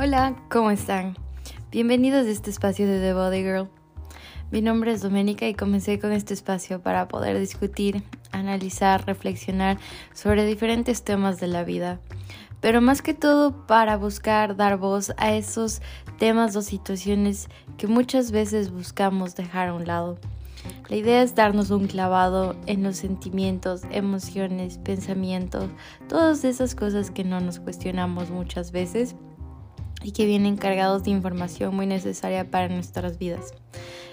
Hola, ¿cómo están? Bienvenidos a este espacio de The Body Girl. Mi nombre es Doménica y comencé con este espacio para poder discutir, analizar, reflexionar sobre diferentes temas de la vida, pero más que todo para buscar dar voz a esos temas o situaciones que muchas veces buscamos dejar a un lado. La idea es darnos un clavado en los sentimientos, emociones, pensamientos, todas esas cosas que no nos cuestionamos muchas veces y que vienen cargados de información muy necesaria para nuestras vidas.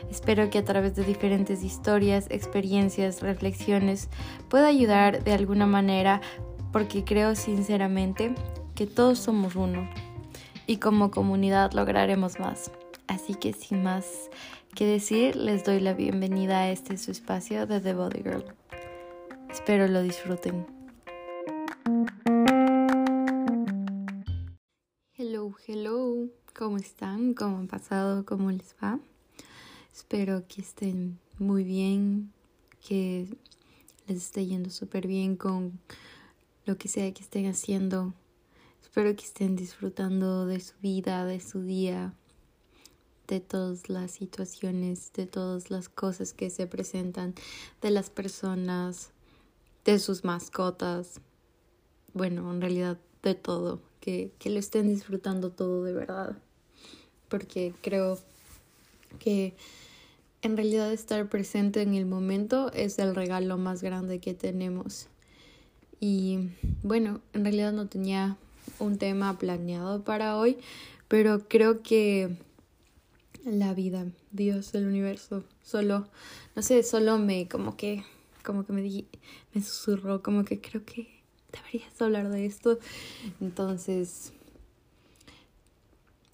Espero que a través de diferentes historias, experiencias, reflexiones pueda ayudar de alguna manera porque creo sinceramente que todos somos uno y como comunidad lograremos más. Así que sin más que decir, les doy la bienvenida a este su espacio de The Body Girl. Espero lo disfruten. Hello, ¿cómo están? ¿Cómo han pasado? ¿Cómo les va? Espero que estén muy bien, que les esté yendo súper bien con lo que sea que estén haciendo. Espero que estén disfrutando de su vida, de su día, de todas las situaciones, de todas las cosas que se presentan, de las personas, de sus mascotas. Bueno, en realidad de todo que, lo estén disfrutando todo de verdad. Porque creo que en realidad estar presente en el momento es el regalo más grande que tenemos. Y bueno, en realidad no tenía un tema planeado para hoy, pero creo que la vida, Dios, el universo, solo, no sé, solo me como que, como que me, di, me susurró, como que creo que deberías hablar de esto. Entonces,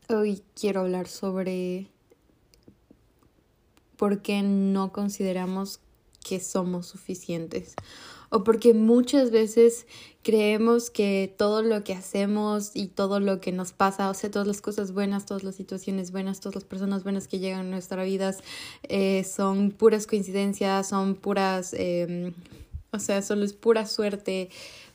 hoy quiero hablar sobre por qué no consideramos que somos suficientes o porque muchas veces creemos que todo lo que hacemos y todo lo que nos pasa, o sea, todas las cosas buenas, todas las situaciones buenas, todas las personas buenas que llegan a nuestras vidas eh, son puras coincidencias, son puras, eh, o sea, solo es pura suerte,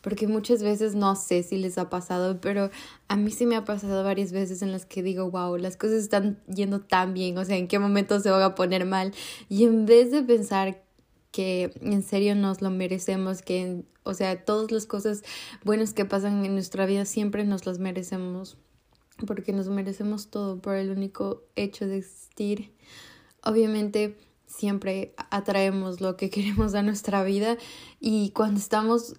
porque muchas veces no sé si les ha pasado, pero a mí sí me ha pasado varias veces en las que digo, wow, las cosas están yendo tan bien, o sea, en qué momento se van a poner mal. Y en vez de pensar que en serio nos lo merecemos, que, o sea, todas las cosas buenas que pasan en nuestra vida siempre nos las merecemos, porque nos merecemos todo por el único hecho de existir. Obviamente siempre atraemos lo que queremos a nuestra vida y cuando estamos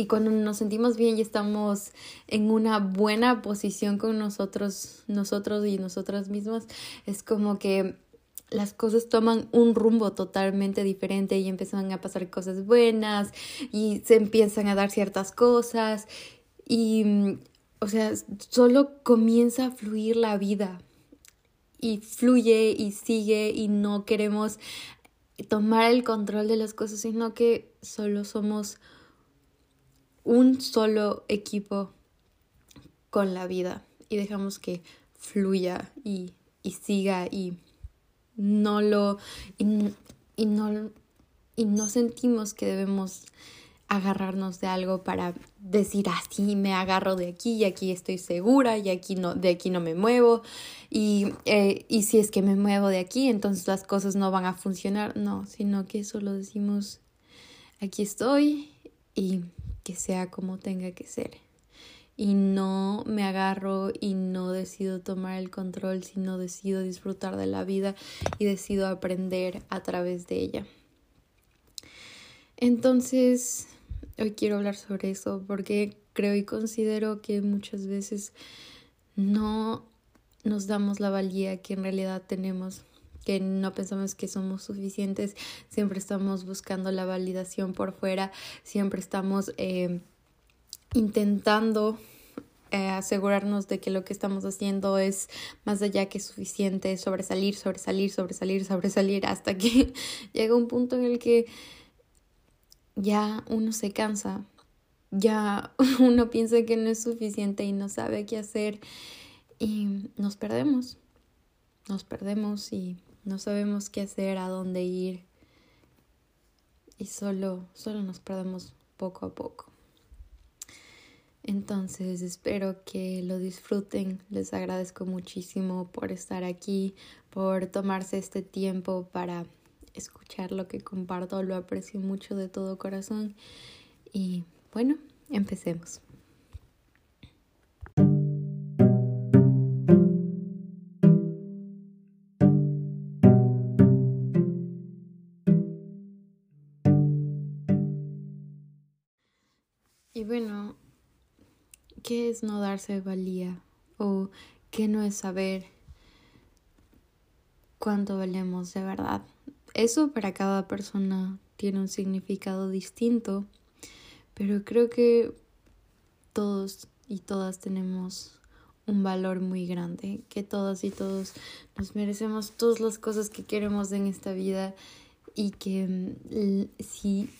y cuando nos sentimos bien y estamos en una buena posición con nosotros, nosotros y nosotras mismas, es como que las cosas toman un rumbo totalmente diferente y empiezan a pasar cosas buenas y se empiezan a dar ciertas cosas. Y, o sea, solo comienza a fluir la vida y fluye y sigue y no queremos tomar el control de las cosas, sino que solo somos un solo equipo con la vida y dejamos que fluya y, y siga y no lo y, y, no y no sentimos que debemos agarrarnos de algo para decir así me agarro de aquí y aquí estoy segura y aquí no de aquí no me muevo y, eh, y si es que me muevo de aquí entonces las cosas no van a funcionar no sino que solo decimos aquí estoy y sea como tenga que ser. Y no me agarro y no decido tomar el control, sino decido disfrutar de la vida y decido aprender a través de ella. Entonces, hoy quiero hablar sobre eso porque creo y considero que muchas veces no nos damos la valía que en realidad tenemos que no pensamos que somos suficientes, siempre estamos buscando la validación por fuera, siempre estamos eh, intentando eh, asegurarnos de que lo que estamos haciendo es más allá que suficiente, sobresalir, sobresalir, sobresalir, sobresalir, hasta que llega un punto en el que ya uno se cansa, ya uno piensa que no es suficiente y no sabe qué hacer y nos perdemos, nos perdemos y no sabemos qué hacer, a dónde ir y solo, solo nos perdemos poco a poco. Entonces espero que lo disfruten. Les agradezco muchísimo por estar aquí, por tomarse este tiempo para escuchar lo que comparto. Lo aprecio mucho de todo corazón. Y bueno, empecemos. Bueno, ¿qué es no darse valía? ¿O qué no es saber cuánto valemos de verdad? Eso para cada persona tiene un significado distinto, pero creo que todos y todas tenemos un valor muy grande, que todas y todos nos merecemos todas las cosas que queremos en esta vida y que mm, si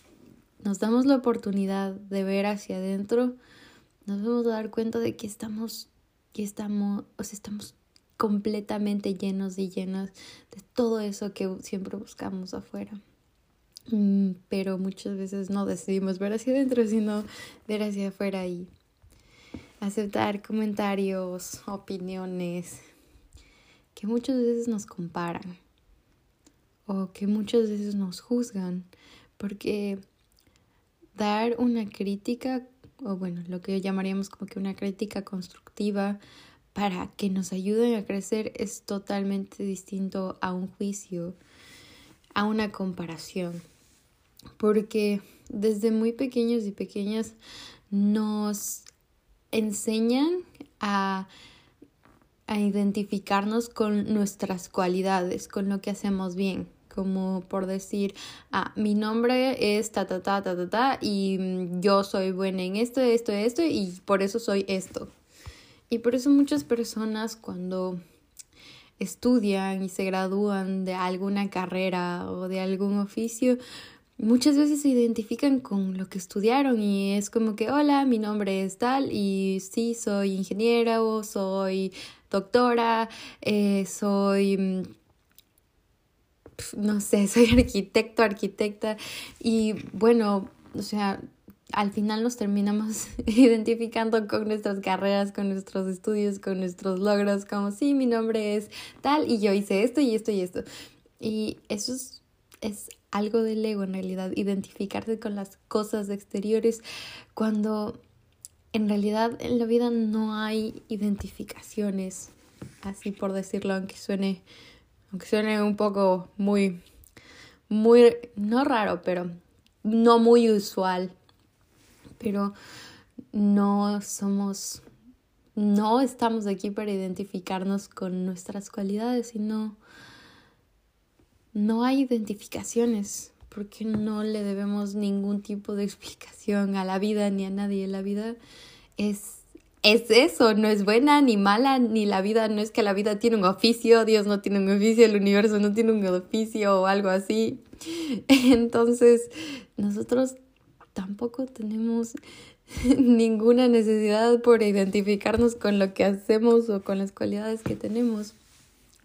nos damos la oportunidad de ver hacia adentro, nos vamos a dar cuenta de que estamos, que estamos, o sea, estamos completamente llenos y llenas de todo eso que siempre buscamos afuera. Mm, pero muchas veces no decidimos ver hacia adentro, sino ver hacia afuera y aceptar comentarios, opiniones que muchas veces nos comparan o que muchas veces nos juzgan, porque dar una crítica, o bueno, lo que llamaríamos como que una crítica constructiva para que nos ayuden a crecer es totalmente distinto a un juicio, a una comparación. Porque desde muy pequeños y pequeñas nos enseñan a, a identificarnos con nuestras cualidades, con lo que hacemos bien, como por decir, ah, mi nombre es ta, ta, ta, ta, ta, ta, y mm, yo soy buena en esto, esto, esto, y por eso soy esto. Y por eso muchas personas cuando estudian y se gradúan de alguna carrera o de algún oficio, muchas veces se identifican con lo que estudiaron y es como que, hola, mi nombre es tal y sí, soy ingeniera o soy doctora, eh, soy mm, no sé, soy arquitecto, arquitecta y bueno, o sea, al final nos terminamos identificando con nuestras carreras, con nuestros estudios, con nuestros logros, como sí, mi nombre es tal y yo hice esto y esto y esto. Y eso es, es algo del ego en realidad, identificarse con las cosas exteriores cuando en realidad en la vida no hay identificaciones, así por decirlo, aunque suene aunque suene un poco muy, muy, no raro, pero no muy usual. Pero no somos, no estamos aquí para identificarnos con nuestras cualidades, sino no hay identificaciones, porque no le debemos ningún tipo de explicación a la vida ni a nadie. La vida es es eso, no es buena ni mala, ni la vida, no es que la vida tiene un oficio, Dios no tiene un oficio, el universo no tiene un oficio o algo así. Entonces, nosotros tampoco tenemos ninguna necesidad por identificarnos con lo que hacemos o con las cualidades que tenemos,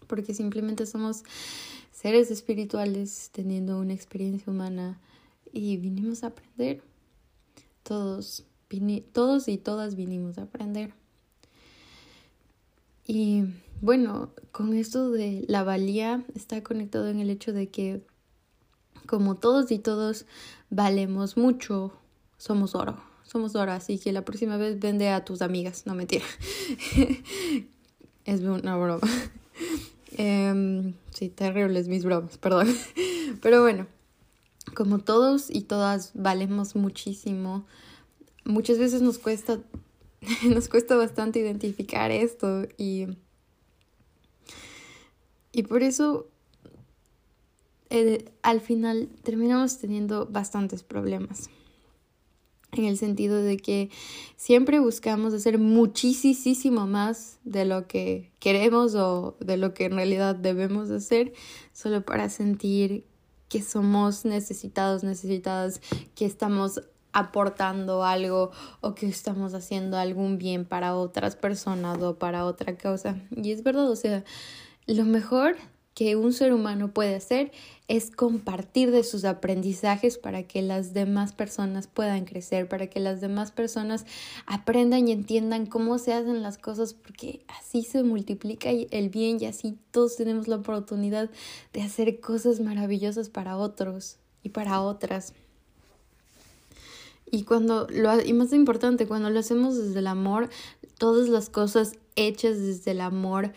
porque simplemente somos seres espirituales teniendo una experiencia humana y vinimos a aprender todos todos y todas vinimos a aprender. Y bueno, con esto de la valía está conectado en el hecho de que como todos y todos valemos mucho, somos oro. Somos oro, así que la próxima vez vende a tus amigas, no mentira. es una broma. eh, sí, terribles mis bromas, perdón. Pero bueno, como todos y todas valemos muchísimo, muchas veces nos cuesta, nos cuesta bastante identificar esto y, y por eso eh, al final terminamos teniendo bastantes problemas. En el sentido de que siempre buscamos hacer muchísimo más de lo que queremos o de lo que en realidad debemos hacer, solo para sentir que somos necesitados, necesitadas, que estamos aportando algo o que estamos haciendo algún bien para otras personas o para otra causa. Y es verdad, o sea, lo mejor que un ser humano puede hacer es compartir de sus aprendizajes para que las demás personas puedan crecer, para que las demás personas aprendan y entiendan cómo se hacen las cosas, porque así se multiplica el bien y así todos tenemos la oportunidad de hacer cosas maravillosas para otros y para otras. Y cuando lo y más importante, cuando lo hacemos desde el amor, todas las cosas hechas desde el amor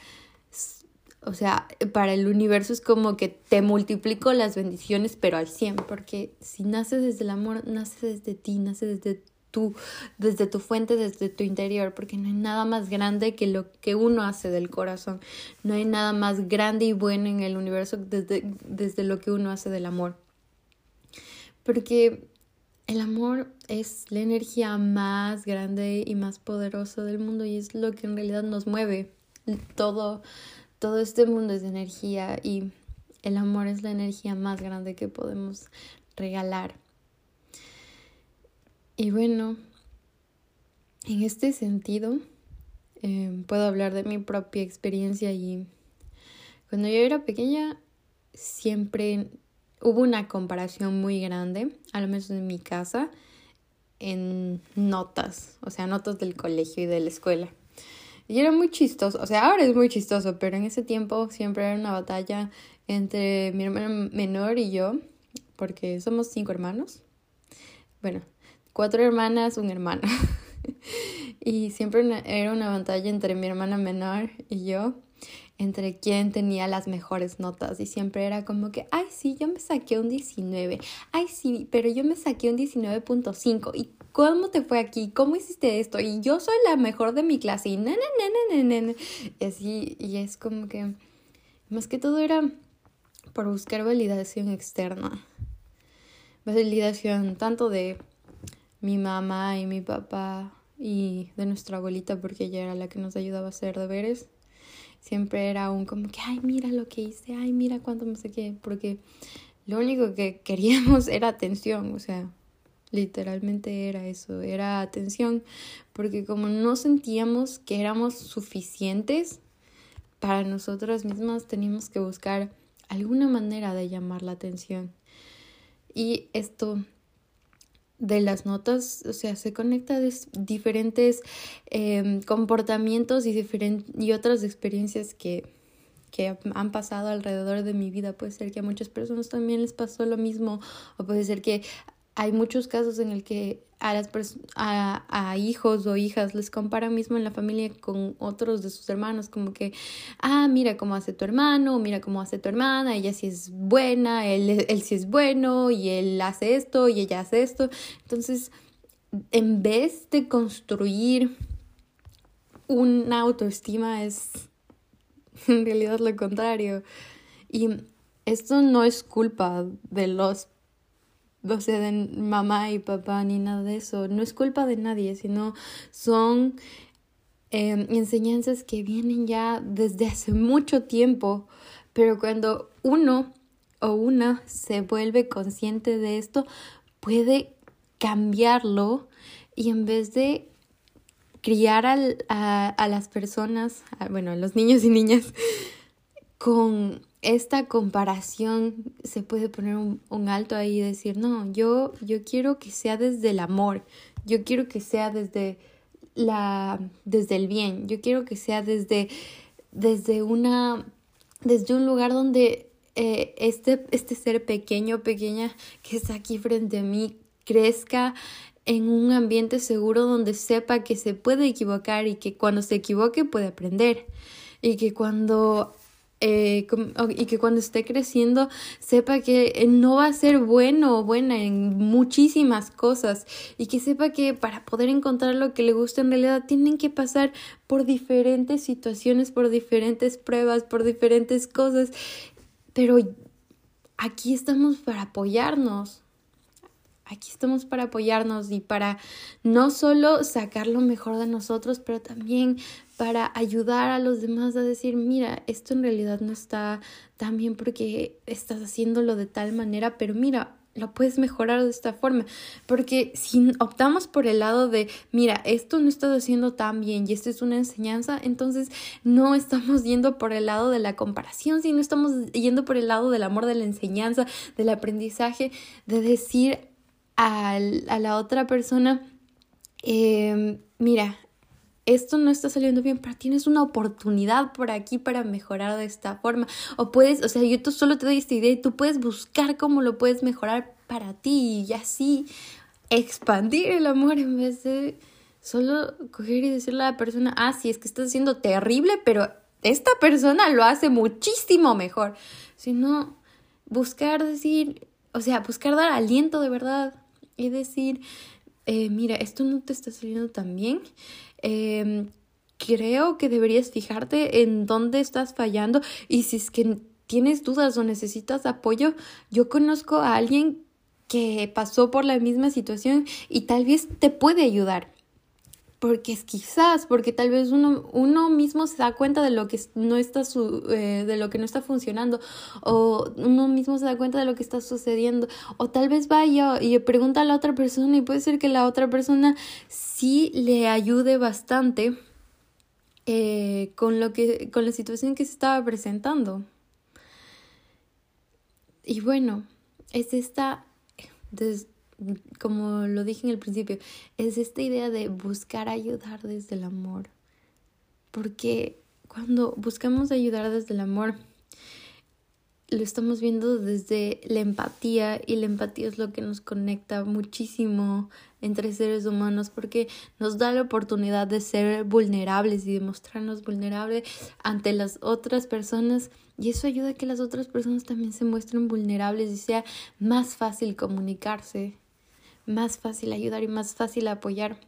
o sea, para el universo es como que te multiplico las bendiciones, pero al 100, porque si nace desde el amor, nace desde ti, nace desde tú, desde tu fuente, desde tu interior, porque no hay nada más grande que lo que uno hace del corazón. No hay nada más grande y bueno en el universo desde, desde lo que uno hace del amor. Porque el amor es la energía más grande y más poderosa del mundo y es lo que en realidad nos mueve. Todo, todo este mundo es de energía y el amor es la energía más grande que podemos regalar. Y bueno, en este sentido, em, puedo hablar de mi propia experiencia y cuando yo era pequeña siempre hubo una comparación muy grande, al menos en mi casa, en notas, o sea, notas del colegio y de la escuela. Y era muy chistoso, o sea, ahora es muy chistoso, pero en ese tiempo siempre era una batalla entre mi hermano menor y yo, porque somos cinco hermanos. Bueno, cuatro hermanas, un hermano. y siempre era una batalla entre mi hermana menor y yo entre quién tenía las mejores notas y siempre era como que, ay, sí, yo me saqué un 19, ay, sí, pero yo me saqué un 19.5 y ¿cómo te fue aquí? ¿Cómo hiciste esto? Y yo soy la mejor de mi clase y na, Y así, y es como que, más que todo era por buscar validación externa, validación tanto de mi mamá y mi papá y de nuestra abuelita porque ella era la que nos ayudaba a hacer deberes siempre era un como que, ay, mira lo que hice, ay, mira cuánto me saqué, porque lo único que queríamos era atención, o sea, literalmente era eso, era atención, porque como no sentíamos que éramos suficientes para nosotras mismas, teníamos que buscar alguna manera de llamar la atención. Y esto de las notas, o sea, se conecta de diferentes em, comportamientos y, y otras experiencias que, que han pasado alrededor de mi vida. Puede ser que a muchas personas también les pasó lo mismo, o puede ser que hay muchos casos en el que a las a, a hijos o hijas les compara mismo en la familia con otros de sus hermanos como que ah mira cómo hace tu hermano mira cómo hace tu hermana ella sí es buena él, él sí es bueno y él hace esto y ella hace esto entonces en vez de construir una autoestima es en realidad lo contrario. Y esto no es culpa de los o sea, de mamá y papá ni nada de eso. No es culpa de nadie, sino son em, enseñanzas que vienen ya desde hace mucho tiempo, pero cuando uno o una se vuelve consciente de esto, puede cambiarlo y en vez de criar a, a las personas, bueno, a los niños y niñas, con esta comparación se puede poner un, alto ahí y decir, no, yo, yo quiero que sea desde el amor, yo quiero que sea desde la, desde el bien, yo quiero que sea desde, desde una, desde un lugar donde eh, este, este ser pequeño, pequeña que está aquí frente a mí, crezca en un ambiente seguro donde sepa que se puede equivocar y que cuando se equivoque puede aprender y que cuando eh, y que cuando esté creciendo sepa que eh, no va a ser bueno o buena en muchísimas cosas y que sepa que para poder encontrar lo que le gusta en realidad tienen que pasar por diferentes situaciones, por diferentes pruebas, por diferentes cosas, pero aquí estamos para apoyarnos. Aquí estamos para apoyarnos y para no solo sacar lo mejor de nosotros, pero también para ayudar a los demás a decir, mira, esto en realidad no está tan bien porque estás haciéndolo de tal manera, pero mira, lo puedes mejorar de esta forma. Porque si optamos por el lado de, mira, esto no estás haciendo tan bien y esto es una enseñanza, entonces no estamos yendo por el lado de la comparación, sino estamos yendo por el lado del amor, de la enseñanza, del aprendizaje, de decir a, la otra persona, em, mira, esto no está saliendo bien, pero tienes una oportunidad por aquí para mejorar de esta forma. O puedes, o sea, yo tú solo te doy esta idea y tú puedes buscar cómo lo puedes mejorar para ti y así expandir el amor en vez de solo coger y decirle a la persona, ah, sí, es que estás haciendo terrible, pero esta persona lo hace muchísimo mejor. Sino buscar decir, o sea, buscar dar aliento de verdad y decir, eh, mira, esto no te está saliendo tan bien. Em, creo que deberías fijarte en dónde estás fallando y si es que tienes dudas o necesitas apoyo, yo conozco a alguien que pasó por la misma situación y tal vez te puede ayudar porque es quizás, porque tal vez uno, uno mismo se da cuenta de lo que no está su, eh, de lo que no está funcionando, o uno mismo se da cuenta de lo que está sucediendo, o tal vez vaya y pregunta a la otra persona y puede ser que la otra persona sí le ayude bastante eh, con lo que, con la situación que se estaba presentando. Y bueno, es esta como lo dije en el principio, es esta idea de buscar ayudar desde el amor. Porque cuando buscamos ayudar desde el amor, lo estamos viendo desde la empatía y la empatía es lo que nos conecta muchísimo entre seres humanos porque nos da la oportunidad de ser vulnerables y de mostrarnos vulnerables ante las otras personas y eso ayuda a que las otras personas también se muestren vulnerables y sea más fácil comunicarse más fácil ayudar y más fácil apoyar.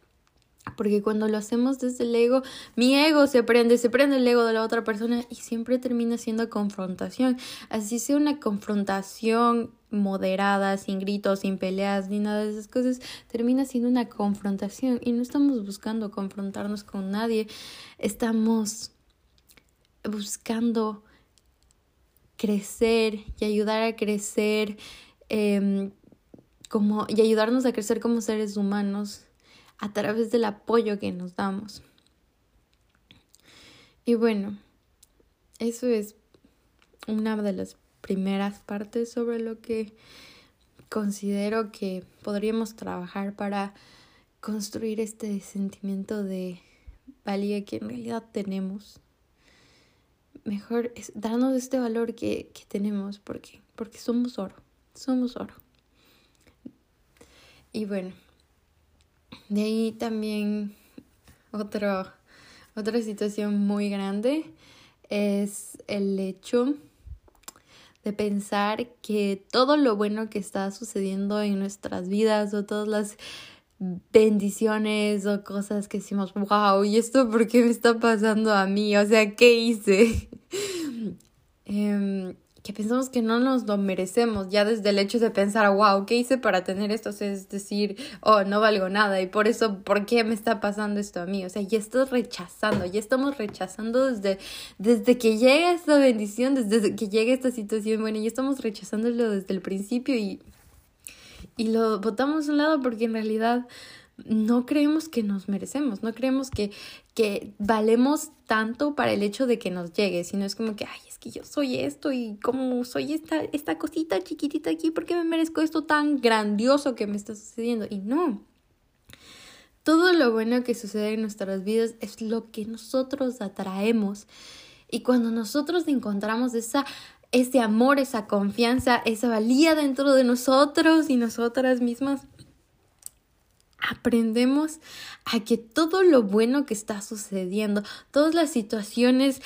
Porque cuando lo hacemos desde el ego, mi ego se prende, se prende el ego de la otra persona y siempre termina siendo confrontación. Así sea una confrontación moderada, sin gritos, sin peleas, ni nada de esas cosas, termina siendo una confrontación y no estamos buscando confrontarnos con nadie, estamos buscando crecer y ayudar a crecer. Eh, y ayudarnos a crecer como seres humanos a través del apoyo que nos damos. Y bueno, eso es una de las primeras partes sobre lo que considero que podríamos trabajar para construir este sentimiento de valía que en realidad tenemos. Mejor es darnos este valor que, que tenemos porque, porque somos oro, somos oro. Y bueno, de ahí también otro, otra situación muy grande es el hecho de pensar que todo lo bueno que está sucediendo en nuestras vidas o todas las bendiciones o cosas que decimos, wow, ¿y esto por qué me está pasando a mí? O sea, ¿qué hice? eh, que pensamos que no nos lo merecemos, ya desde el hecho de pensar, wow, ¿qué hice para tener esto? es decir, oh, no valgo nada y por eso, ¿por qué me está pasando esto a mí? O sea, ya estás rechazando, ya estamos rechazando desde, desde que llega esta bendición, desde que llega esta situación, bueno, ya estamos rechazándolo desde el principio y, y lo botamos a un lado porque en realidad no creemos que nos merecemos, no creemos que, que valemos tanto para el hecho de que nos llegue, sino es como que, ay, es que yo soy esto y como soy esta, esta cosita chiquitita aquí, ¿por qué me merezco esto tan grandioso que me está sucediendo? Y no. Todo lo bueno que sucede en nuestras vidas es lo que nosotros atraemos. Y cuando nosotros encontramos esa ese amor, esa confianza, esa valía dentro de nosotros y nosotras mismas, aprendemos a que todo lo bueno que está sucediendo, todas las situaciones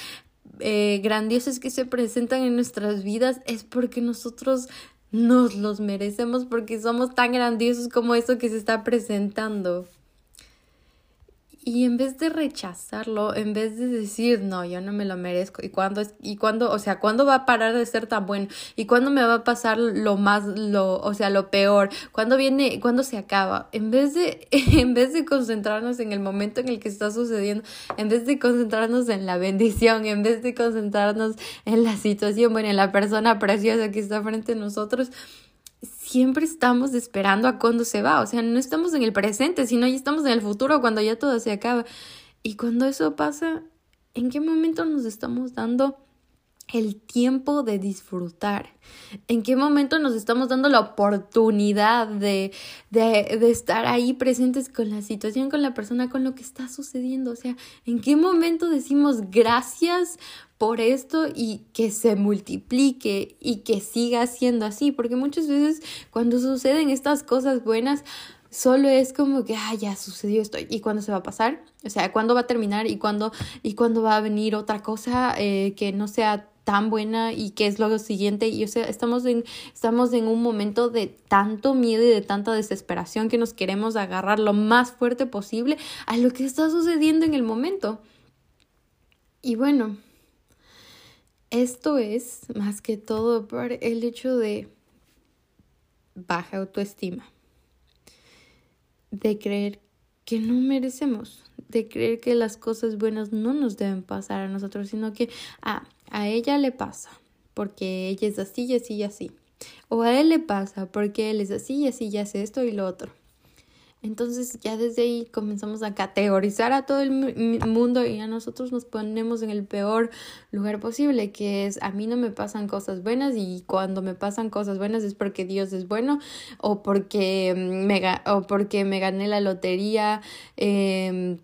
eh, grandiosas que se presentan en nuestras vidas es porque nosotros nos los merecemos porque somos tan grandiosos como eso que se está presentando. Y en vez de rechazarlo, en vez de decir, no, yo no me lo merezco, y cuándo y cuándo, o sea, cuándo va a parar de ser tan bueno, y cuándo me va a pasar lo más, lo, o sea, lo peor, cuándo viene, cuándo se acaba, en vez de, en vez de concentrarnos en el momento en el que está sucediendo, en vez de concentrarnos en la bendición, en vez de concentrarnos en la situación, bueno, en la persona preciosa que está frente a nosotros, siempre estamos esperando a cuándo se va, o sea, no estamos en el presente, sino ya estamos en el futuro cuando ya todo se acaba. Y cuando eso pasa, ¿en qué momento nos estamos dando el tiempo de disfrutar? ¿En qué momento nos estamos dando la oportunidad de, de, de, estar ahí presentes con la situación, con la persona, con lo que está sucediendo? O sea, ¿en qué momento decimos gracias por esto y que se multiplique y que siga siendo así? Porque muchas veces cuando suceden estas cosas buenas, solo es como que, ah, ya sucedió esto. ¿Y cuándo se va a pasar? O sea, ¿cuándo va a terminar? ¿Y cuándo, y va a venir otra cosa eh, que no sea tan buena y qué es lo siguiente? Y o sea, estamos en, estamos en un momento de tanto miedo y de tanta desesperación que nos queremos agarrar lo más fuerte posible a lo que está sucediendo en el momento. Y bueno, esto es más que todo por el hecho de baja autoestima de creer que no merecemos, de creer que las cosas buenas no nos deben pasar a nosotros, sino que a, a ella le pasa, porque ella es así y así y así. O a él le pasa, porque él es así y así y hace esto y lo otro. Entonces ya desde ahí comenzamos a categorizar a todo el mundo y a nosotros nos ponemos en el peor lugar posible, que es a mí no me pasan cosas buenas y cuando me pasan cosas buenas es porque Dios es bueno o porque me, o porque me gané la lotería. Eh,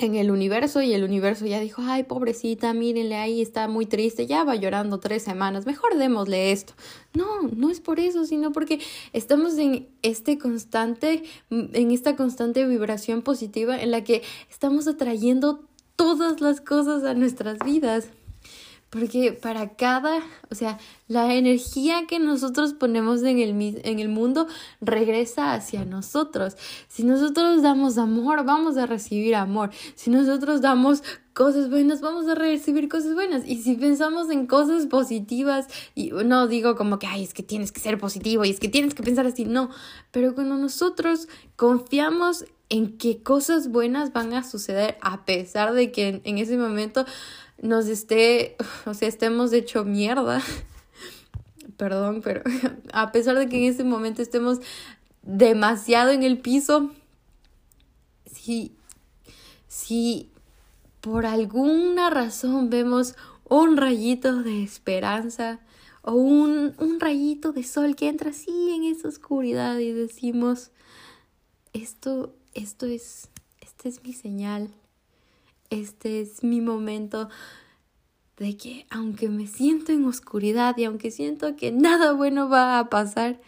en el universo y el universo ya dijo, ay, pobrecita, mírenle ahí, está muy triste, ya va llorando tres semanas, mejor démosle esto. No, no es por eso, sino porque estamos en este constante, en esta constante vibración positiva en la que estamos atrayendo todas las cosas a nuestras vidas. Porque para cada, o sea, la energía que nosotros ponemos en el, en el mundo regresa hacia nosotros. Si nosotros damos amor, vamos a recibir amor. Si nosotros damos cosas buenas, vamos a recibir cosas buenas. Y si pensamos en cosas positivas, y no digo como que, ay, es que tienes que ser positivo y es que tienes que pensar así, no, pero cuando nosotros confiamos en que cosas buenas van a suceder a pesar de que en, en ese momento nos esté, o sea, estemos hecho mierda. Perdón, pero a pesar de que en ese momento estemos demasiado en el piso, si, si por alguna razón vemos un rayito de esperanza o un, un rayito de sol que entra así en esa oscuridad y decimos, esto, esto es, esta es mi señal este es mi momento de que aunque me siento en oscuridad y aunque siento que nada bueno va a pasar,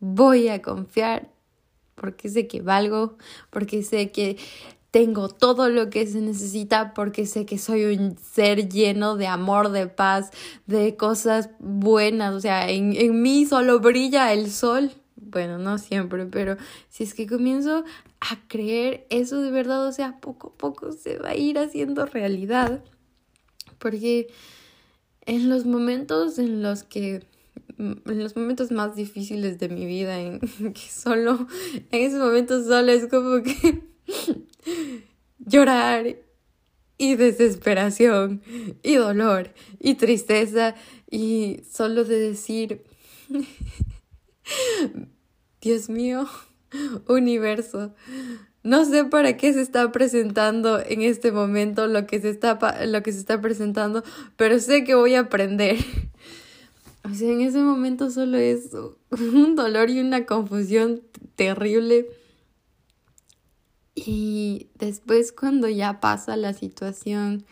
voy a confiar porque sé que valgo, porque sé que tengo todo lo que se necesita, porque sé que soy un ser lleno de amor, de paz, de cosas buenas. O sea, en, en mí solo brilla el sol bueno, no siempre, pero si es que comienzo a creer eso de verdad, o sea, poco a poco se va a ir haciendo realidad. Porque en los momentos en los que en los momentos más difíciles de mi vida en que solo en esos momentos solo es como que llorar y desesperación y dolor y tristeza y solo de decir Dios mío, universo. No sé para qué se está presentando en este momento lo que se está, lo que se está presentando, pero sé que voy a aprender. O sea, en ese momento solo es un dolor y una confusión terrible. Y después cuando ya pasa la situación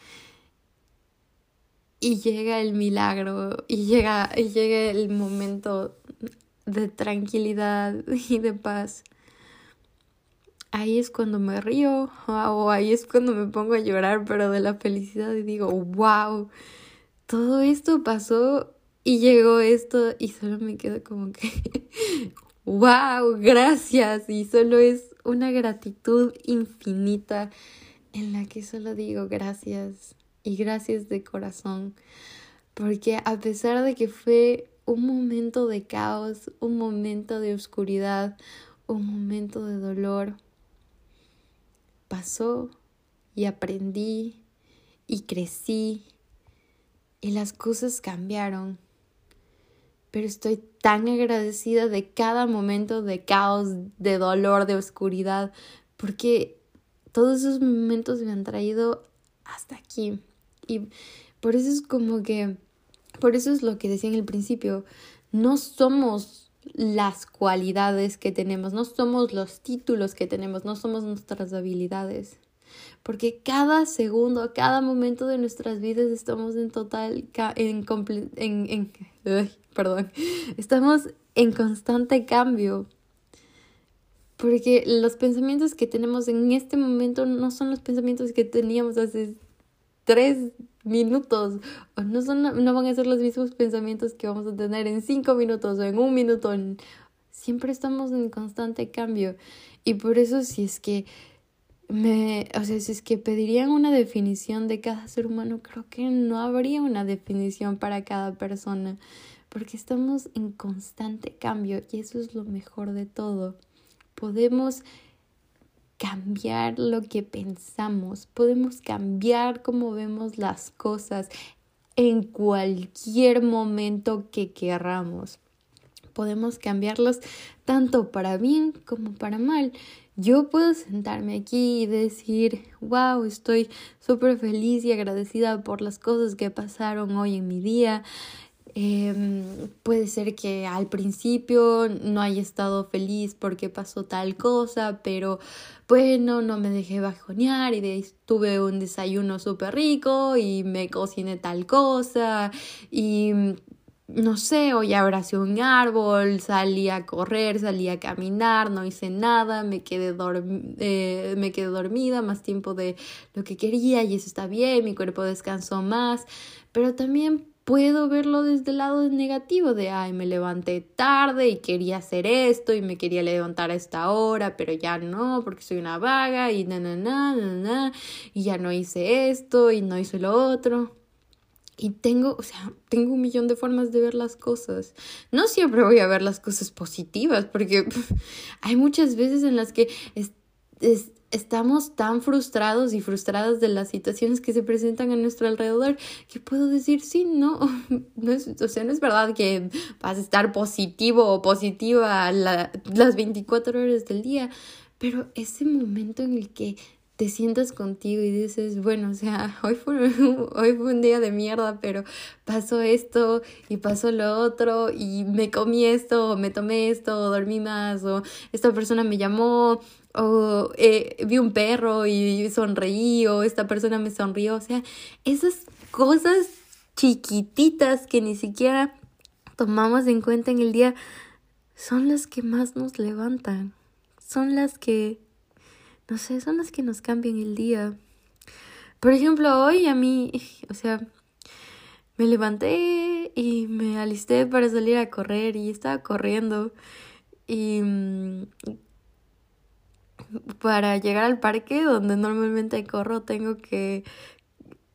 y llega el milagro y llega, y llega el momento de tranquilidad y de paz. Ahí es cuando me río o ahí es cuando me pongo a llorar, pero de la felicidad y digo, wow, todo esto pasó y llegó esto y solo me quedo como que, wow, gracias y solo es una gratitud infinita en la que solo digo gracias y gracias de corazón, porque a pesar de que fue un momento de caos, un momento de oscuridad, un momento de dolor. Pasó y aprendí y crecí y las cosas cambiaron. pero estoy tan agradecida de cada momento de caos, de dolor, de oscuridad, porque todos esos momentos me han traído hasta aquí. Y por eso es como que, por eso es lo que decía en el principio, no somos las cualidades que tenemos, no somos los títulos que tenemos, no somos nuestras habilidades. Porque cada segundo, cada momento de nuestras vidas estamos en total, en, en, en perdón, estamos en constante cambio. Porque los pensamientos que tenemos en este momento no son los pensamientos que teníamos hace tres minutos. O no, son, no van a ser los mismos pensamientos que vamos a tener en cinco minutos o en un minuto. Siempre estamos en constante cambio. Y por eso si es que me, o sea, si es que pedirían una definición de cada ser humano, creo que no habría una definición para cada persona, porque estamos en constante cambio y eso es lo mejor de todo podemos cambiar lo que pensamos, podemos cambiar cómo vemos las cosas en cualquier momento que querramos. Podemos cambiarlos tanto para bien como para mal. Yo puedo sentarme aquí y decir, wow, estoy súper feliz y agradecida por las cosas que pasaron hoy en mi día. Eh, puede ser que al principio no haya estado feliz porque pasó tal cosa, pero bueno, no me dejé bajonear y de tuve un desayuno súper rico y me cociné tal cosa y no sé, hoy abracé un árbol, salí a correr, salí a caminar, no hice nada, me quedé, eh, me quedé dormida más tiempo de lo que quería y eso está bien, mi cuerpo descansó más, pero también puedo verlo desde el lado negativo de, ay, me levanté tarde y quería hacer esto y me quería levantar a esta hora, pero ya no, porque soy una vaga y na, na, na, na, na, y ya no hice esto y no hice lo otro. Y tengo, o sea, tengo un millón de formas de ver las cosas. No siempre voy a ver las cosas positivas, porque hay muchas veces en las que es, estamos tan frustrados y frustradas de las situaciones que se presentan a nuestro alrededor que puedo decir, sí, no, no es, o sea, no es verdad que vas a estar positivo o positiva las 24 horas del día, pero ese momento en el que te sientas contigo y dices, bueno, o sea, hoy fue, hoy fue un día de mierda, pero pasó esto y pasó lo otro y me comí esto, o me tomé esto, o dormí más, o esta persona me llamó, o eh, vi un perro y sonreí o esta persona me sonrió, o sea, esas cosas chiquititas que ni siquiera tomamos en cuenta en el día son las que más nos levantan, son las que, no sé, son las que nos cambian el día. Por ejemplo, hoy a mí, o sea, me levanté y me alisté para salir a correr y estaba corriendo y mm, para llegar al parque donde normalmente corro tengo que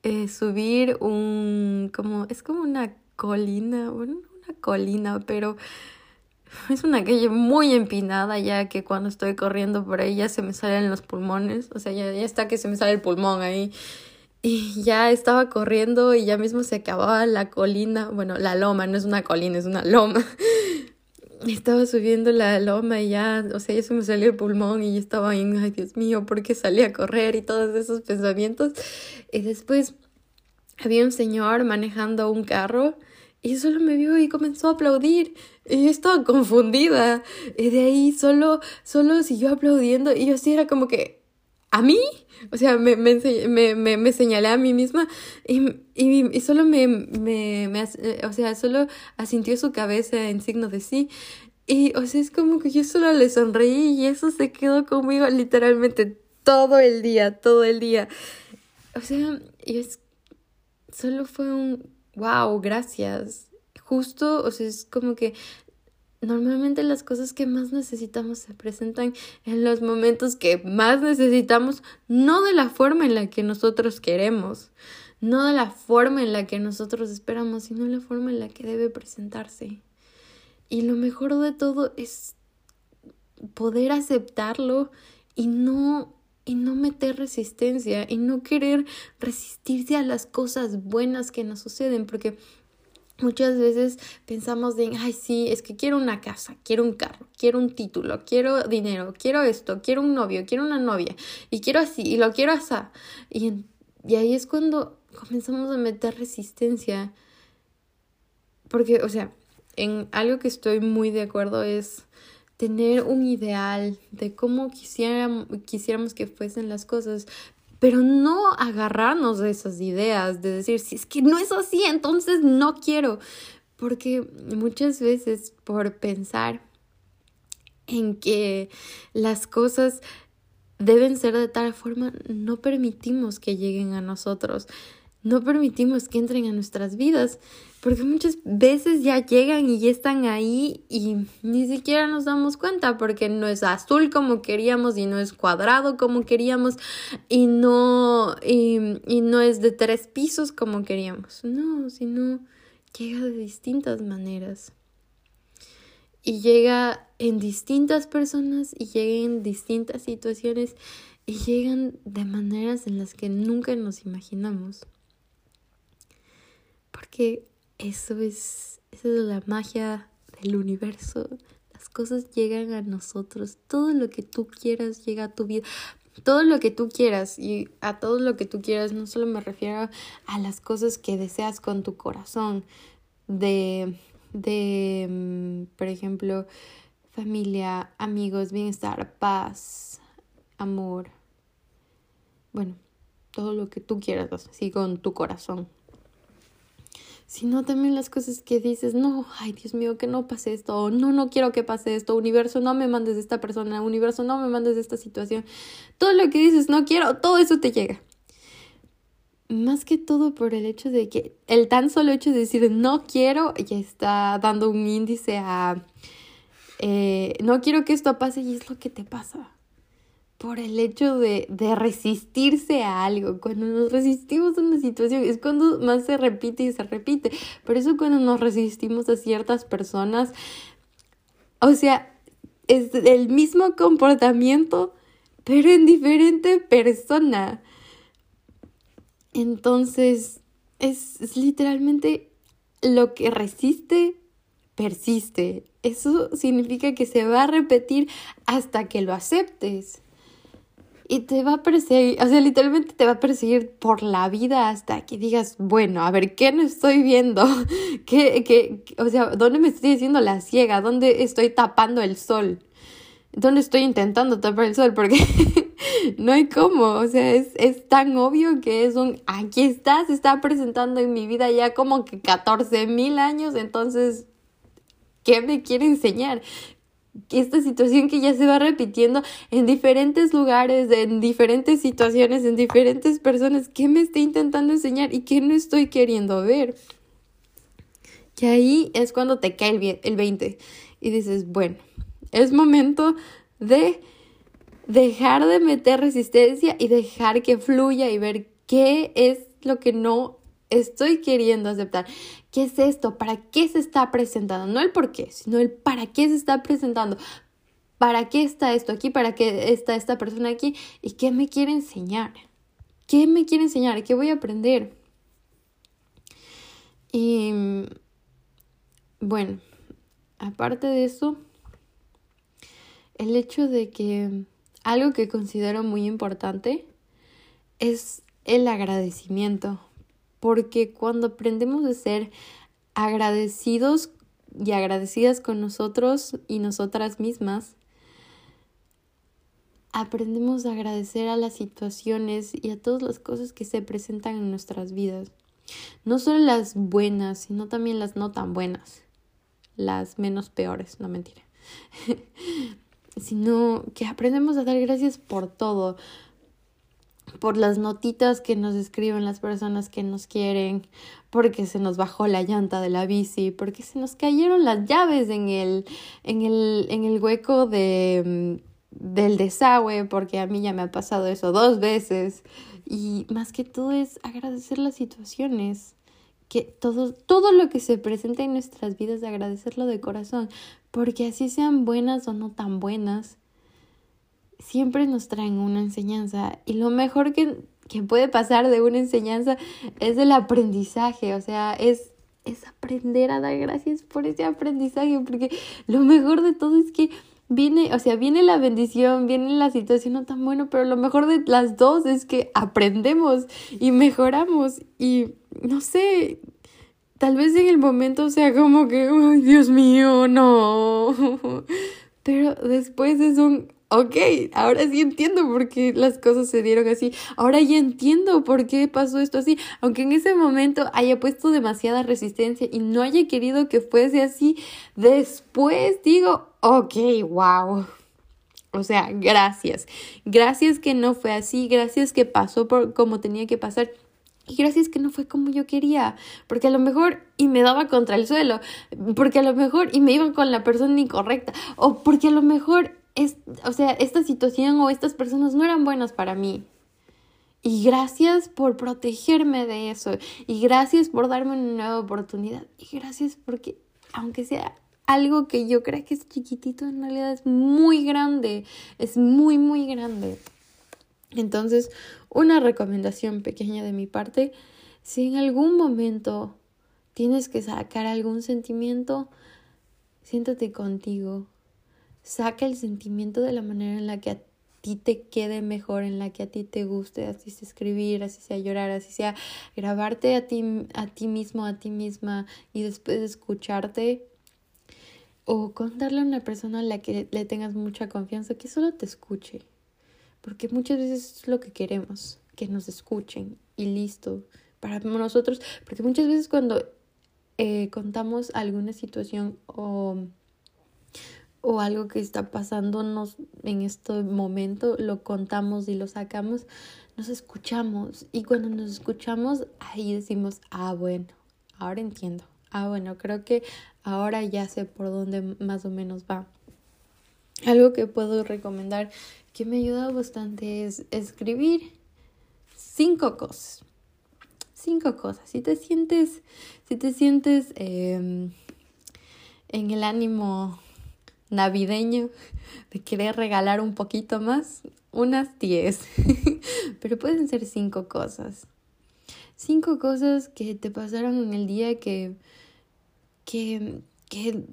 eh, subir un como es como una colina una colina pero es una calle muy empinada ya que cuando estoy corriendo por ahí ya se me salen los pulmones o sea ya, ya está que se me sale el pulmón ahí. Y ya estaba corriendo y ya mismo se acababa la colina bueno la loma no es una colina es una loma estaba subiendo la loma y ya, o sea, ya se me salió el pulmón y estaba ahí, ay Dios mío, ¿por qué salí a correr? Y todos esos pensamientos. Y después había un señor manejando un carro y solo me vio y comenzó a aplaudir. Y yo estaba confundida. Y de ahí solo, solo siguió aplaudiendo y yo así era como que, ¿a mí? O sea, me, me, me, me, señalé a mí misma y, y, y solo me, me, o sea, solo asintió su cabeza en signo de sí. Y, o sea, es como que yo solo le sonreí y eso se quedó conmigo literalmente todo el día, todo el día. O sea, y es, solo fue un, wow, gracias. Justo, o sea, es como que Normalmente las cosas que más necesitamos se presentan en los momentos que más necesitamos, no de la forma en la que nosotros queremos, no de la forma en la que nosotros esperamos, sino la forma en la que debe presentarse. Y lo mejor de todo es poder aceptarlo y no y no meter resistencia y no querer resistirse a las cosas buenas que nos suceden, porque Muchas veces pensamos de, ay, sí, es que quiero una casa, quiero un carro, quiero un título, quiero dinero, quiero esto, quiero un novio, quiero una novia, y quiero así, y lo quiero así. Y, y ahí es cuando comenzamos a meter resistencia. Porque, o sea, en algo que estoy muy de acuerdo es tener un ideal de cómo quisiéramos, quisiéramos que fuesen las cosas, pero no agarrarnos de esas ideas, de decir, si es que no es así, entonces no quiero. Porque muchas veces por pensar en que las cosas deben ser de tal forma, no permitimos que lleguen a nosotros, no permitimos que entren a nuestras vidas, porque muchas veces ya llegan y ya están ahí y ni siquiera nos damos cuenta porque no es azul como queríamos y no es cuadrado como queríamos y no, y, no es de tres pisos como queríamos. No, sino llega de distintas maneras. Y llega en distintas personas y llega en distintas situaciones y llegan de maneras en las que nunca nos imaginamos. Porque eso es, eso es la magia del universo. Las cosas llegan a nosotros. Todo lo que tú quieras llega a tu vida. Todo lo que tú quieras y a todo lo que tú quieras no solo me refiero a las cosas que deseas con tu corazón. De, de, mm, por ejemplo, familia, amigos, bienestar, paz, amor. Bueno, todo lo que tú quieras, así con tu corazón sino también las cosas que dices, no, ay Dios mío, que no pase esto, no, no quiero que pase esto, universo, no me mandes de esta persona, universo, no me mandes de esta situación. Todo lo que dices, no quiero, todo eso te llega. Más que todo por el hecho de que el tan solo hecho de decir no quiero ya está dando un índice a eh, no quiero que esto pase y es lo que te pasa por el hecho de, de, resistirse a algo. Cuando nos resistimos a una situación es cuando más se repite y se repite. Por eso cuando nos resistimos a ciertas personas, o sea, es el mismo comportamiento, pero en diferente persona. Entonces, es, es literalmente lo que resiste, persiste. Eso significa que se va a repetir hasta que lo aceptes y te va a perseguir, o sea, literalmente te va a perseguir por la vida hasta que digas, bueno, a ver, ¿qué no estoy viendo? ¿Qué, qué, o sea, ¿dónde me estoy haciendo la ciega? ¿Dónde estoy tapando el sol? ¿Dónde estoy intentando tapar el sol? Porque no hay cómo, o sea, es, es tan obvio que es un, aquí está, se está presentando en mi vida ya como que 14 mil años, entonces, ¿qué me quiere enseñar? Esta situación que ya se va repitiendo en diferentes lugares, en diferentes situaciones, en diferentes personas, ¿qué me está intentando enseñar y qué no estoy queriendo ver? Y ahí es cuando te cae el, el 20 y dices, bueno, es momento de dejar de meter resistencia y dejar que fluya y ver qué es lo que no estoy queriendo aceptar. ¿Qué es esto? ¿Para qué se está presentando? No el por qué, sino el para qué se está presentando. ¿Para qué está esto aquí? ¿Para qué está esta persona aquí? ¿Y qué me quiere enseñar? ¿Qué me quiere enseñar? ¿Qué voy a aprender? Y bueno, aparte de eso, el hecho de que algo que considero muy importante es el agradecimiento porque cuando aprendemos a ser agradecidos y agradecidas con nosotros y nosotras mismas, aprendemos a agradecer a las situaciones y a todas las cosas que se presentan en nuestras vidas. No solo las buenas, sino también las no tan buenas, las menos peores, no mentira. sino que aprendemos a dar gracias por todo, por las notitas que nos escriben las personas que nos quieren, porque se nos bajó la llanta de la bici, porque se nos cayeron las llaves en el, en el, en el hueco de, mm, del desagüe, porque a mí ya me ha pasado eso dos veces. Y más que todo es agradecer las situaciones, que todo, todo lo que se presenta en nuestras vidas, agradecerlo de corazón, porque así sean buenas o no tan buenas, siempre nos traen una enseñanza y lo mejor que, que puede pasar de una enseñanza es el aprendizaje, o sea, es, es aprender a dar gracias por ese aprendizaje, porque lo mejor de todo es que viene, o sea, viene la bendición, viene la situación no tan buena, pero lo mejor de las dos es que aprendemos y mejoramos y no sé, tal vez en el momento sea como que, ay, Dios mío, no, pero después es un, ok, ahora sí entiendo por qué las cosas se dieron así. Ahora ya entiendo por qué pasó esto así. Aunque en ese momento haya puesto demasiada resistencia y no haya querido que fuese así, después digo, ok, wow. O sea, gracias. Gracias que no fue así. Gracias que pasó por como tenía que pasar. Y gracias que no fue como yo quería, porque a lo mejor y me daba contra el suelo, porque a lo mejor y me iban con la persona incorrecta, o porque a lo mejor es, o sea, esta situación o estas personas no eran buenas para mí. Y gracias por protegerme de eso. Y gracias por darme una nueva oportunidad. Y gracias porque, aunque sea algo que yo creo que es chiquitito, en realidad es muy grande. Es muy, muy grande. Entonces, una recomendación pequeña de mi parte, si en algún momento tienes que sacar algún sentimiento, siéntate contigo, saca el sentimiento de la manera en la que a ti te quede mejor, en la que a ti te guste, así sea escribir, así sea llorar, así sea grabarte a ti, a ti mismo, a ti misma y después escucharte o contarle a una persona a la que le tengas mucha confianza que solo te escuche, porque muchas veces es lo que queremos, que nos escuchen y listo para nosotros, porque muchas veces cuando eh, contamos alguna situación o o algo que está pasándonos en este momento, lo contamos y lo sacamos, nos escuchamos. Y cuando nos escuchamos, ahí decimos, ah, bueno, ahora entiendo. Ah, bueno, creo que ahora ya sé por dónde más o menos va. Algo que puedo recomendar que me ayuda bastante es escribir cinco cosas. Cinco cosas. Si te sientes, si te sientes em, en el ánimo navideño de querer regalar un poquito más, unas 10. Pero pueden ser cinco cosas. Cinco cosas que te pasaron en el día que, que, que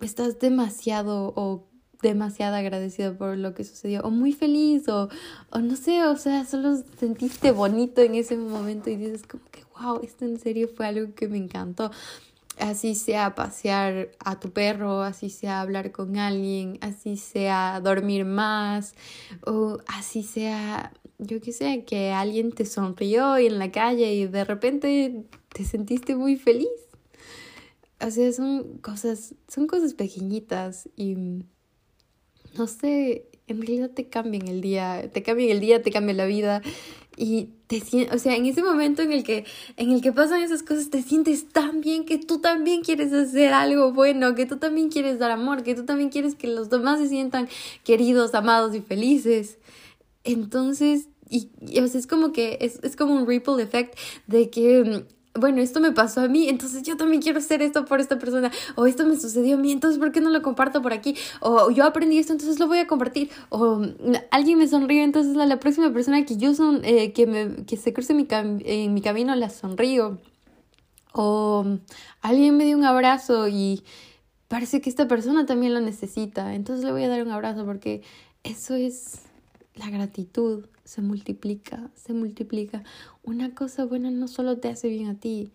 estás demasiado o demasiado agradecido por lo que sucedió o muy feliz o, o no sé, o sea, solo sentiste bonito en ese momento y dices como que wow, esto en serio fue algo que me encantó así sea pasear a tu perro, así sea hablar con alguien, así sea dormir más, o así sea, yo qué sé, que alguien te sonrió en la calle y de repente te sentiste muy feliz. O sea, son cosas, son cosas pequeñitas y no sé, en realidad te cambian el día, te cambian el día, te cambia la vida y te o sea, en ese momento en el que en el que pasan esas cosas te sientes tan bien que tú también quieres hacer algo bueno, que tú también quieres dar amor, que tú también quieres que los demás se sientan queridos, amados y felices. Entonces, y, es como que es, es como un ripple effect de que bueno, esto me pasó a mí, entonces yo también quiero hacer esto por esta persona, o esto me sucedió a mí, entonces ¿por qué no lo comparto por aquí? O yo aprendí esto, entonces lo voy a compartir, o mm, alguien me sonrió, entonces a la próxima persona que yo son, eh, que, me, que se cruce mi en mi camino la sonrío, o mm, alguien me dio un abrazo y parece que esta persona también lo necesita, entonces le voy a dar un abrazo porque eso es la gratitud se multiplica, se multiplica. Una cosa buena no solo te hace bien a ti,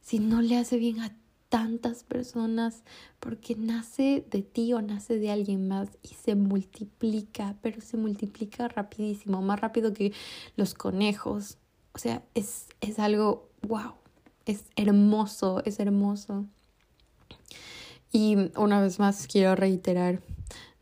sino le hace bien a tantas personas porque nace de ti o nace de alguien más y se multiplica, pero se multiplica rapidísimo, más rápido que los conejos. O sea, es, es algo, wow, es hermoso, es hermoso. Y una vez más quiero reiterar,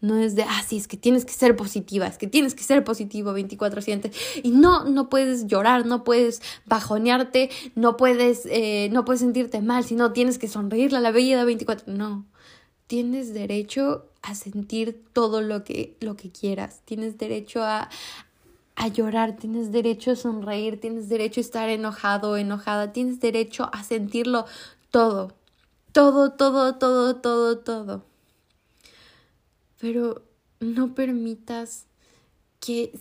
no es de, ah, sí, es que tienes que ser positiva, es que tienes que ser positivo 24/7. Y no, no puedes llorar, no puedes bajonearte, no puedes, eh, no puedes sentirte mal, sino tienes que sonreírle a la vida 24. No, tienes derecho a sentir todo lo que, lo que quieras. Tienes derecho a, a llorar, tienes derecho a sonreír, tienes derecho a estar enojado enojada, tienes derecho a sentirlo todo. Todo, todo, todo, todo, todo pero no permitas que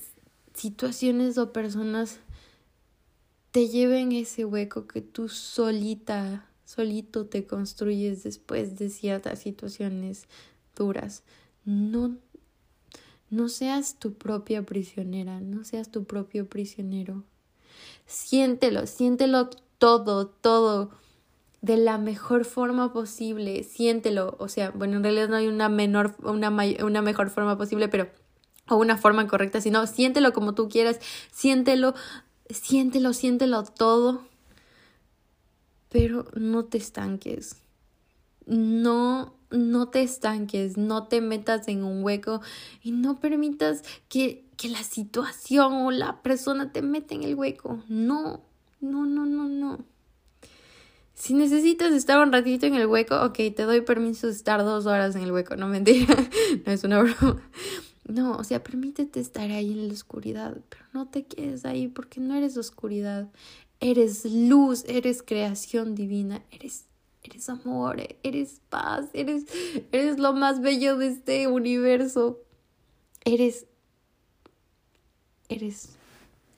situaciones o personas te lleven ese hueco que tú solita, solito te construyes después de ciertas situaciones duras. No, no seas tu propia prisionera, no seas tu propio prisionero. Siéntelo, siéntelo todo, todo de la mejor forma posible, siéntelo, o sea, bueno, en realidad no hay una menor, una, una mejor forma posible, pero, o una forma correcta, sino siéntelo como tú quieras, siéntelo, siéntelo, siéntelo todo, pero no te estanques, no, no te estanques, no te metas en un hueco y no permitas que, que la situación o la persona te meta en el hueco, no, no, no, no, no. Si necesitas estar un ratito en el hueco, ok, te doy permiso de estar dos horas en el hueco, no mentira, no es una broma. No, o sea, permítete estar ahí en la oscuridad, pero no te quedes ahí porque no eres oscuridad, eres luz, eres creación divina, eres eres amor, eres paz, eres eres lo más bello de este universo. Eres eres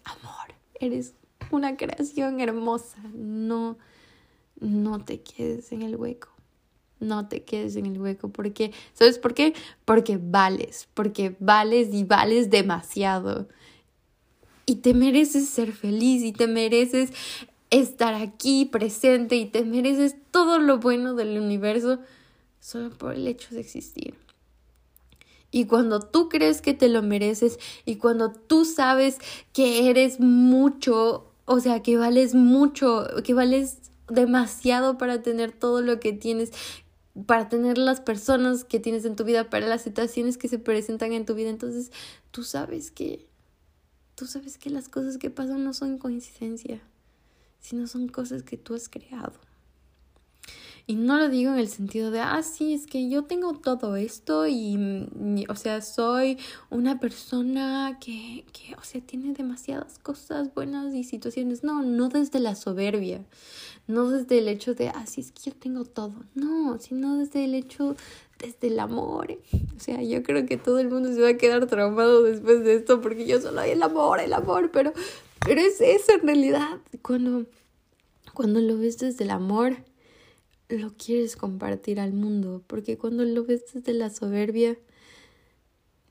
amor, eres una creación hermosa. No no te quedes en el hueco. No te quedes en el hueco porque, ¿sabes por qué? Porque vales, porque vales y vales demasiado. Y te mereces ser feliz y te mereces estar aquí presente y te mereces todo lo bueno del universo solo por el hecho de existir. Y cuando tú crees que te lo mereces y cuando tú sabes que eres mucho, o sea, que vales mucho, que vales demasiado para tener todo lo que tienes, para tener las personas que tienes en tu vida, para las situaciones que se presentan en tu vida. Entonces, tú sabes que, tú sabes que las cosas que pasan no son coincidencia, sino son cosas que tú has creado. Y no lo digo en el sentido de, ah, sí, es que yo tengo todo esto y, mm, o sea, soy una persona que, que, o sea, tiene demasiadas cosas buenas y situaciones. No, no desde la soberbia, no desde el hecho de, ah, sí, es que yo tengo todo. No, sino desde el hecho, desde el amor. O sea, yo creo que todo el mundo se va a quedar traumado después de esto porque yo solo hay el amor, el amor, pero, pero es eso en realidad. Cuando, cuando lo ves desde el amor lo quieres compartir al mundo, porque cuando lo ves desde la soberbia,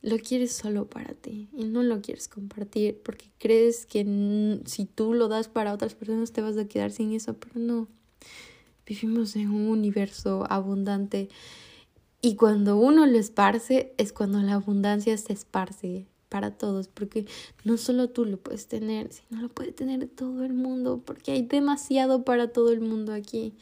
lo quieres solo para ti y no lo quieres compartir porque crees que si tú lo das para otras personas te vas a quedar sin eso, pero no. Vivimos en un universo abundante y cuando uno lo esparce es cuando la abundancia se esparce para todos, porque no solo tú lo puedes tener, sino lo puede tener todo el mundo, porque hay demasiado para todo el mundo aquí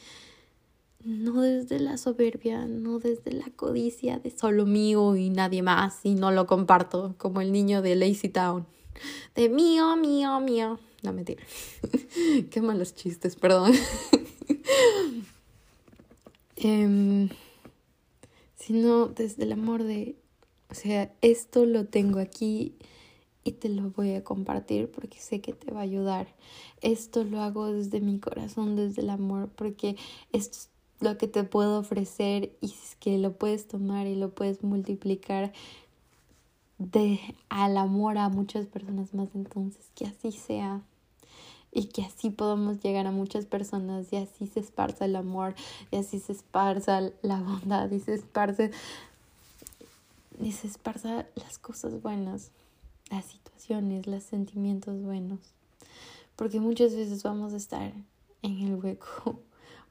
no desde la soberbia, no desde la codicia de solo mío y nadie más y no lo comparto, como el niño de Lazy Town. De mío, mío, mío. No, mentira. Qué malos chistes, perdón. eh, sino desde el amor de, o sea, esto lo tengo aquí y te lo voy a compartir porque sé que te va a ayudar. Esto lo hago desde mi corazón, desde el amor, porque esto lo que te puedo ofrecer y es que lo puedes tomar y lo puedes multiplicar de al amor a muchas personas más entonces que así sea. Y que así podamos llegar a muchas personas y así se esparza el amor y así se esparza la bondad y se esparce y se esparza las cosas buenas las situaciones los sentimientos buenos. Porque muchas veces vamos a estar en el hueco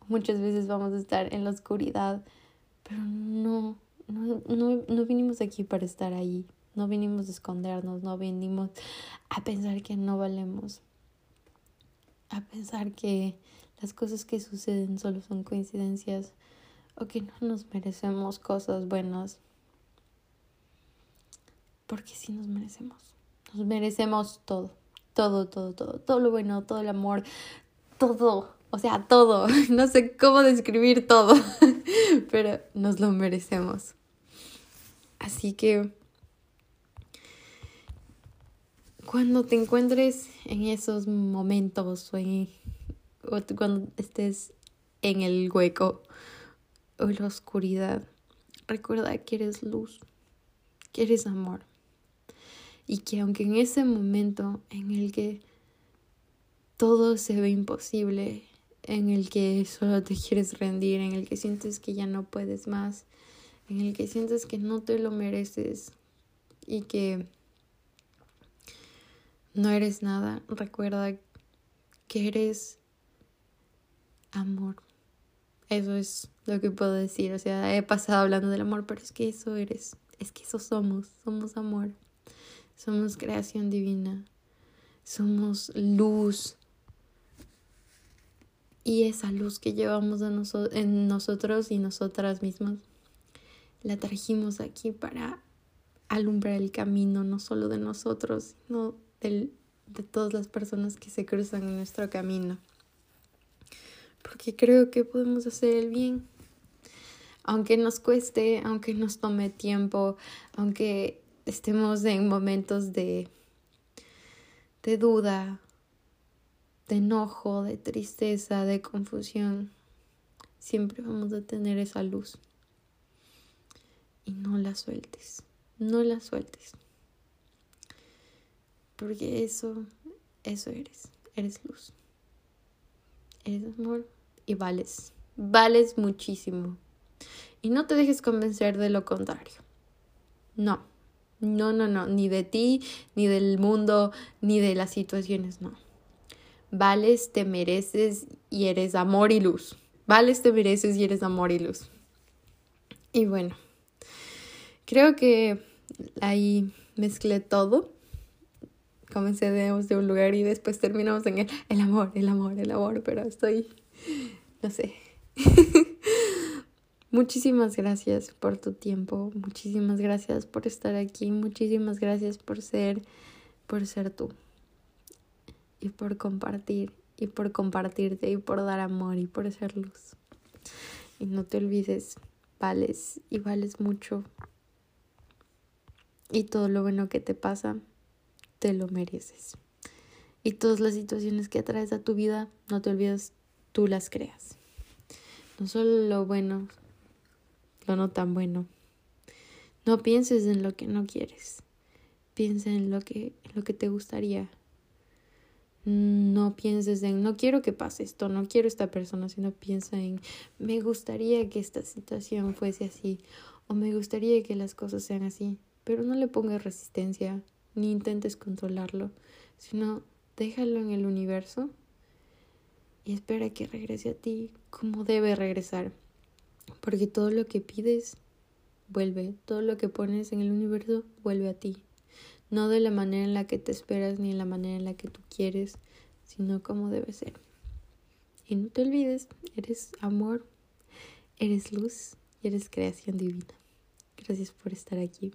Muchas veces vamos a estar en la oscuridad, pero no, no, no, no vinimos aquí para estar ahí. No vinimos a escondernos, no vinimos a pensar que no valemos, a pensar que las cosas que suceden solo son coincidencias o que no nos merecemos cosas buenas. Porque sí nos merecemos. Nos merecemos todo, todo, todo, todo, todo lo bueno, todo el amor, todo o sea, todo. No sé cómo describir todo, pero nos lo merecemos. Así que cuando te encuentres en esos momentos o, en, cuando estés en el hueco o la oscuridad, recuerda que eres luz, que eres amor. Y que aunque en ese momento en el que todo se ve imposible, en el que solo te quieres rendir, en el que sientes que ya no puedes más, en el que sientes que no te lo mereces y que no eres nada, recuerda que eres amor. Eso es lo que puedo decir. O sea, he pasado hablando del amor, pero es que eso eres. Es que eso somos. Somos amor. Somos creación divina. Somos luz. Y esa luz que llevamos en nosotros y nosotras mismas, la trajimos aquí para alumbrar el camino, no solo de nosotros, sino de todas las personas que se cruzan en nuestro camino. Porque creo que podemos hacer el bien. Aunque nos cueste, aunque nos tome tiempo, aunque estemos en momentos de, de duda, de enojo, de tristeza, de confusión, siempre vamos a tener esa luz. Y no la sueltes, no la sueltes. Porque eso, eso eres, eres luz. Eres amor y vales, vales muchísimo. Y no te dejes convencer de lo contrario. No, no, no, no, ni de ti, ni del mundo, ni de las situaciones, no vales, te mereces y eres amor y luz. Vales, te mereces y eres amor y luz. Y bueno, creo que ahí mezclé todo. Comencé de, un lugar y después terminamos en el, el amor, el amor, el amor, pero estoy, no sé. Muchísimas gracias por tu tiempo, muchísimas gracias por estar aquí, muchísimas gracias por ser, por ser tú y por compartir y por compartirte y por dar amor y por ser luz. Y no te olvides, vales y vales mucho. Y todo lo bueno que te pasa, te lo mereces. Y todas las situaciones que atraes a tu vida, no te olvides, tú las creas. No solo lo bueno, lo no tan bueno. No pienses en lo que no quieres. Piensa en lo que, en lo que te gustaría, no pienses en no quiero que pase esto, no quiero esta persona, sino piensa en me gustaría que esta situación fuese así o me gustaría que las cosas sean así, pero no le pongas resistencia ni intentes controlarlo, sino déjalo en el universo y espera que regrese a ti como debe regresar, porque todo lo que pides vuelve, todo lo que pones en el universo vuelve a ti no de la manera en la que te esperas ni en la manera en la que tú quieres, sino como debe ser. Y no te olvides, eres amor, eres luz y eres creación divina. Gracias por estar aquí.